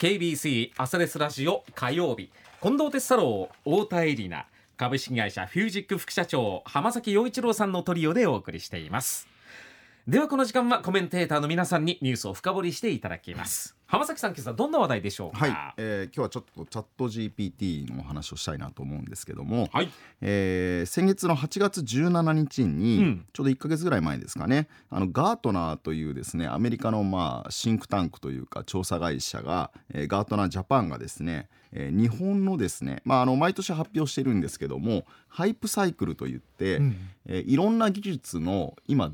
KBC 朝レスラジオ火曜日。近藤哲太郎太田恵里奈。株式会社フュージック副社長浜崎陽一郎さんのトリオでお送りしています。ではこの時間はコメンテーターの皆さんにニュースを深掘りしていただきます。浜崎さん今朝どんな話題でしょうか？はい、えー、今日はちょっとチャット GPT のお話をしたいなと思うんですけども、はい。えー、先月の8月17日に、うん、ちょうど1か月ぐらい前ですかねあのガートナーというですねアメリカのまあシンクタンクというか調査会社が、えー、ガートナージャパンがですねえー、日本のですね、まあ、あの毎年発表してるんですけどもハイプサイクルといって、うん、えー、いろんな技術の今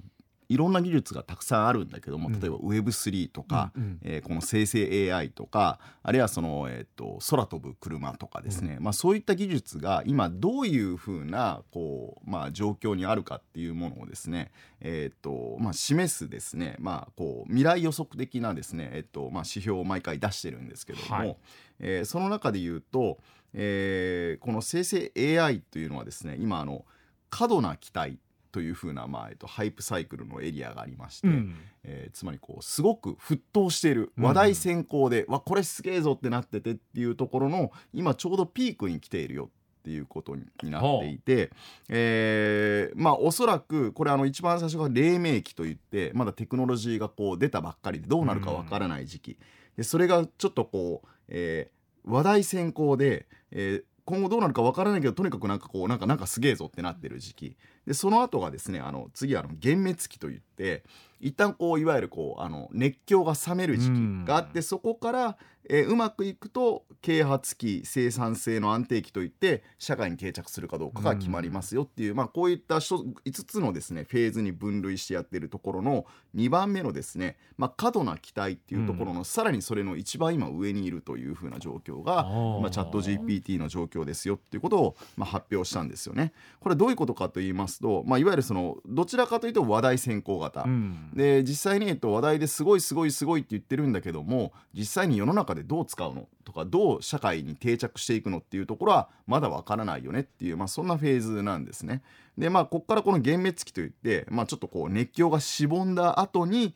いろんな技術がたくさんあるんだけども、例えば Web3 とか、うん、えー、この生成 AI とかあるいはその、えーと、空飛ぶ車とかですね、うん、まあ、そういった技術が今どういうふうなこう、まあ、状況にあるかっていうものをですね、えーとまあ、示すですね、まあ、こう未来予測的なですね、えーとまあ、指標を毎回出してるんですけども、はい、えー、その中で言うと、えー、この生成 AI というのはですね今あの過度な期待というふうな、まあえっと、ハイプサイクルのエリアがありまして、うん、えー、つまりこうすごく沸騰している話題先行で、うん、わこれすげえぞってなっててっていうところの今ちょうどピークに来ているよっていうことになっていて、えー、まあおそらくこれあの一番最初が黎明期といってまだテクノロジーがこう出たばっかりでどうなるかわからない時期、でそれがちょっとこう、えー、話題先行で、えー、今後どうなるかわからないけどとにかくなんかこうなんかなんかすげえぞってなってる時期。でその後がですねあの次はあの幻滅期といって一旦こういわゆるこうあの熱狂が冷める時期があってそこから、えー、うまくいくと啓発期生産性の安定期といって社会に定着するかどうかが決まりますよっていう、まあ、こういった5つのですねフェーズに分類してやってるところの2番目のですね、まあ、過度な期待っていうところの、さらにそれの一番今上にいるというふうな状況が、まあ、チャット GPT の状況ですよっていうことを、まあ、発表したんですよね。これどういうことかと言いますと、まあ、いわゆるそのどちらかというと話題先行型。うんで実際に、えっと、話題ですごいすごいすごいって言ってるんだけども実際に世の中でどう使うの？とかどう社会に定着していくのっていうところはまだわからないよねっていう、まあ、そんなフェーズなんですね。でまあここからこの幻滅期といって、まあ、ちょっとこう熱狂がしぼんだ後に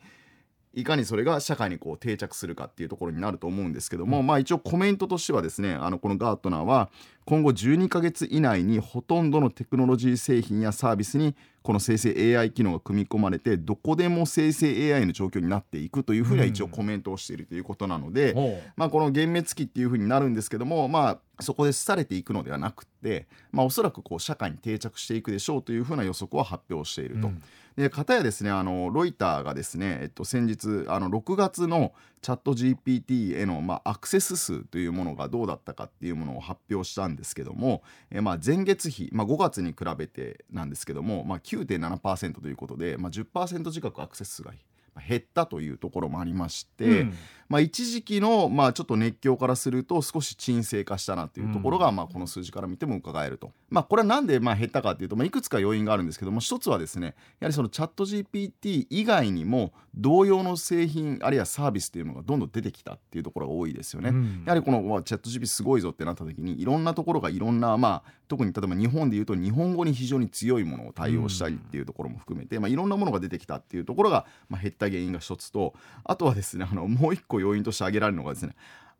いかにそれが社会にこう定着するかっていうところになると思うんですけども、うん、まあ一応コメントとしてはですねあのこのガートナーは今後12ヶ月以内にほとんどのテクノロジー製品やサービスにこの生成 AI 機能が組み込まれてどこでも生成 AI の状況になっていくというふうには一応コメントをしているということなので、う。ん、まあ、この幻滅期っていうふうになるんですけども、まあ、そこで廃れていくのではなくて、まあ、おそらくこう社会に定着していくでしょうというふうな予測を発表していると。うんで片やですねあのロイターがですね、えっと、先日あの6月のチャット GPT への、まあ、アクセス数というものがどうだったかっていうものを発表したんですけども、えまあ、前月比、まあ、5月に比べてなんですけども、まあ、9.7%ということで、まあ、10%近くアクセス数が減ったというところもありまして、うん、まあ、一時期の、まあ、ちょっと熱狂からすると少し沈静化したなというところが、うん、まあ、この数字から見ても伺えると、まあ、これはなんでまあ減ったかというと、まあ、いくつか要因があるんですけども一つはですねやはりそのチャット GPT 以外にも同様の製品あるいはサービスというのがどんどん出てきたっていうところが多いですよね。うん、やはりこのチャット GPT すごいぞってなった時にいろんなところがいろんな、まあ、特に例えば日本でいうと日本語に非常に強いものを対応したりっていうところも含めて、まあ、いろんなものが出てきたっていうところが、まあ、減った原因が一つととあとはですねあのもう一個要因として挙げられるのがですね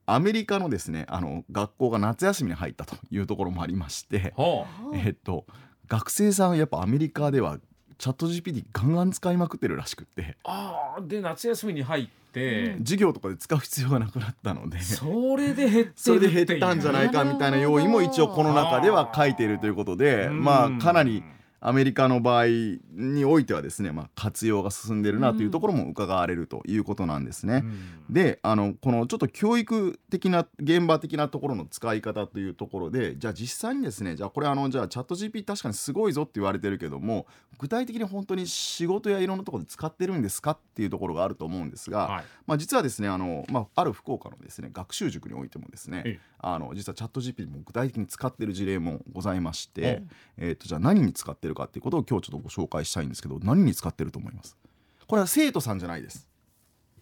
アメリカのですねあの学校が夏休みに入ったというところもありまして、はあ、えっと学生さんやっぱアメリカではチャット GPT ガンガン使いまくってるらしくて。ああで夏休みに入って、授業とかで使う必要がなくなったので。それで減ってそれで減ったんじゃないかみたいな要因も一応この中では書いているということでまあかなり。アメリカの場合においてはですね、まあ、活用が進んでるなというところも伺われるということなんですね。うん、であのこのちょっと教育的な現場的なところの使い方というところでじゃあ実際にですねじゃあこれあのじゃあチャット GP 確かにすごいぞって言われてるけども具体的に本当に仕事やいろんなところで使ってるんですかっていうところがあると思うんですが、はい、まあ、実はですねあの、まあ、ある福岡のですね学習塾においてもですねあの実はチャット GP も具体的に使ってる事例もございまして、えー、とじゃあ何に使ってるかっていうことを今日ちょっとご紹介したいんですけど何に使ってると思います？これは生徒さんじゃないです。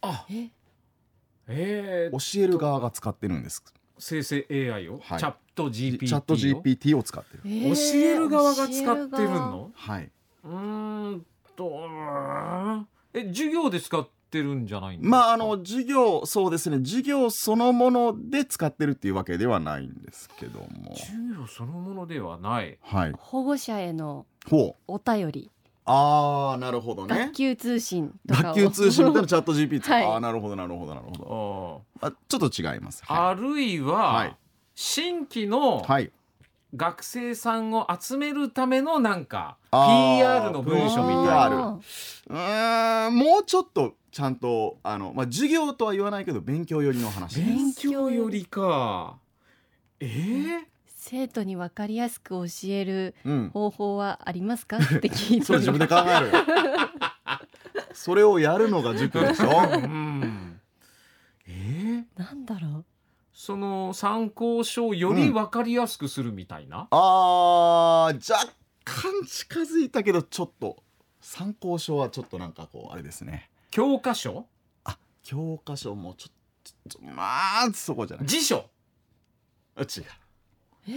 あえ？ー、教える側が使ってるんです。生成 AI を、はい、チャット GPT チャット GPT を使ってる、えー、教える側が使ってるの？はい。うんとえ授業で使っってるんじゃないんですか？まああの授業そうですね。授業そのもので使ってるっていうわけではないんですけども。授業そのものではない。はい。保護者へのほう。お便り、ああなるほどね。学級通信とかを。学級通信みたいなチャット GPT、はい。ああなるほどなるほどなるほあどあちょっと違います。あはあるいは、はい。新規のい、はい、学生さんを集めるためのなんか PR の文書みたいあなーうーんもうちょっとちゃんとあの、まあ、授業とは言わないけど勉強寄りの話。勉強よりか。えー、生徒に分かりやすく教えるうん。方法はありますか？って聞いてそれ自分で考える それをやるのが塾でしょ？うん。えー、なんだろう？その参考書をより分かりやすくするみたいな、あー若干近づいたけどちょっと。参考書はちょっとなんかこうあれですね教科書？あ教科書もちょっとまあそこじゃない。辞書？あ違う。え？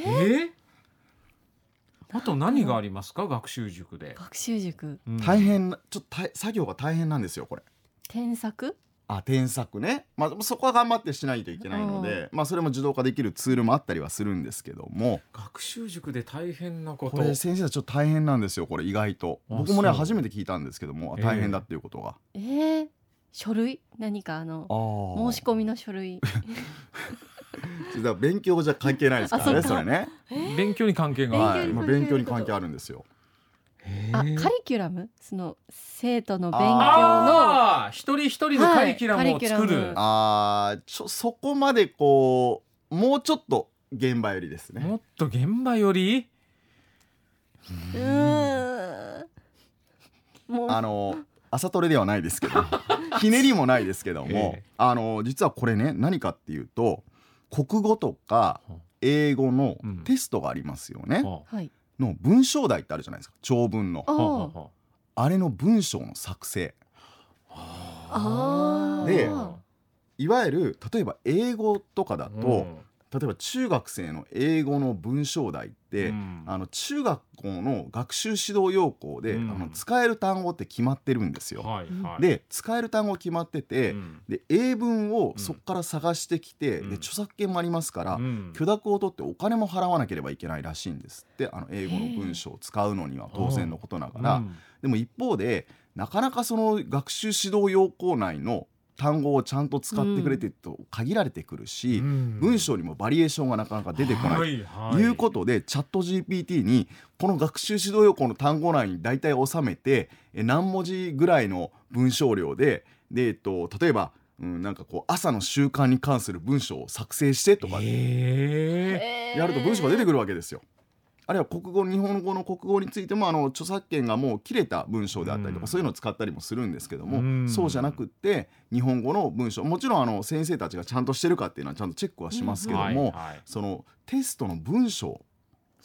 ー、あと何がありますか？学習塾で、学習塾。うん。大変なちょっと大作業が大変なんですよこれ。添削？あ添削ね、まあ、そこは頑張ってしないといけないので、まあ、それも自動化できるツールもあったりはするんですけども。学習塾で大変なこと。これ先生はちょっと大変なんですよこれ意外と。あ僕もね初めて聞いたんですけどもええ。大変だっていうことが、えー、書類？何かあの申し込みの書類。勉強じゃ関係ないですからねあそっか。それね。勉強に関係がはい、まあ、勉強に関係あるんですよあカリキュラム？その生徒の勉強の一人一人のカリキュラムをはい作る、カリキュラム。あーちょそこまでこうもうちょっと現場よりですね。もっと現場より？うーん。もう。あの朝トレではないですけど ひねりもないですけども、ええ。あの実はこれね何かっていうと国語とか英語のうん。テストがありますよね、ははいの文章題ってあるじゃないですか。長文の。あれの文章の作成。でいわゆる例えば英語とかだと、うん例えば中学生の英語の文章題って、うん。あの中学校の学習指導要項で、うん。あの使える単語って決まってるんですよ。はいはい、で使える単語決まってて、うん。で英文をそこから探してきて、うん。で著作権もありますから、うん。許諾を取ってお金も払わなければいけないらしいんですってあの英語の文章を使うのには当然のことながら、うん。でも一方でなかなかその学習指導要項内の単語をちゃんと使ってくれてると限られてくるし、うん文章にもバリエーションがなかなか出てこない。はいはいいうことでチャット GPT にこの学習指導要項の単語内に大体収めてえ何文字ぐらいの文章量でで、えっと、例えば、うん、なんかこう朝の習慣に関する文章を作成してとかへやると文章が出てくくるわけですよ。あるいは国語日本語の国語についてもあの著作権がもう切れた文章であったりとか、うん。そういうのを使ったりもするんですけども、うん。そうじゃなくって日本語の文章もちろんあの先生たちがちゃんとしてるかっていうのはちゃんとチェックはしますけども、はいはい。そのテストの文章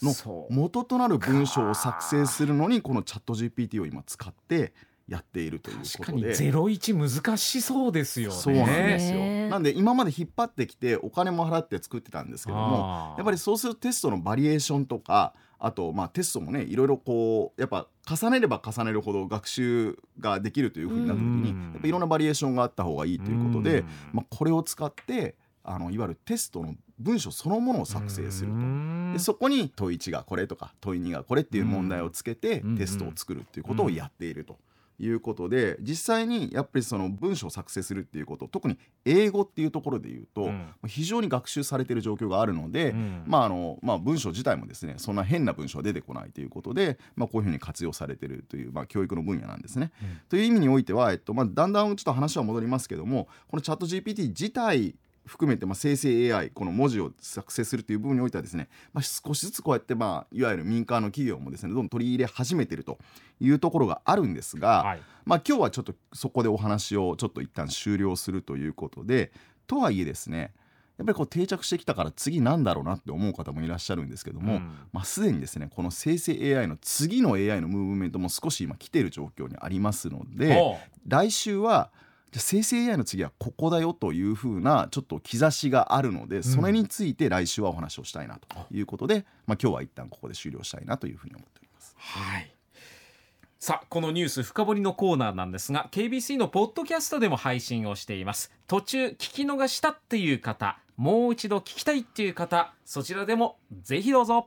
の元となる文章を作成するのにこのチャット GPT を今使ってやっているという確かにことで。ゼロ一難しそうですよね。そうなんですよ、ねなんで今まで引っ張ってきてお金も払って作ってたんですけどもやっぱりそうするとテストのバリエーションとかあとまあテストもねいろいろこうやっぱ重ねれば重ねるほど学習ができるというふうになった時に、うん。やっぱいろんなバリエーションがあった方がいいということで、うん。まあ、これを使ってあのいわゆるテストの文章そのものを作成すると。うん。でそこに問1がこれとか問2がこれっていう問題をつけてうん。テストを作るっていうことをやっているということで実際にやっぱりその文章を作成するっていうこと特に英語っていうところで言うとうん。非常に学習されている状況があるので、うん。まああのまあ、文章自体もですねそんな変な文章は出てこないということで、まあ、こういうふうに活用されているという、まあ、教育の分野なんですね。うん。という意味においては、えっとまあ、だんだんちょっと話は戻りますけどもこのチャット GPT 自体含めて、まあ、生成 AI この文字を作成するという部分においてはですね、まあ、少しずつこうやって、まあ、いわゆる民間の企業もですねどんどん取り入れ始めているというところがあるんですが、はい。まあ、今日はちょっとそこでお話をちょっと一旦終了するということでとはいえですねやっぱりこう定着してきたから次なんだろうなって思う方もいらっしゃるんですけども、うん。まあ、すでにですねこの生成 AI の次の AI のムーブメントも少し今来ている状況にありますので来週はじゃあ生成 AI の次はここだよというふうなちょっと兆しがあるのでそれについて来週はお話をしたいなということで、まあ、今日は一旦ここで終了したいなというふうに思っております。はい。さあこのニュース深掘りのコーナーなんですが KBC のポッドキャストでも配信をしています。途中聞き逃したっていう方もう一度聞きたいっていう方そちらでもぜひどうぞ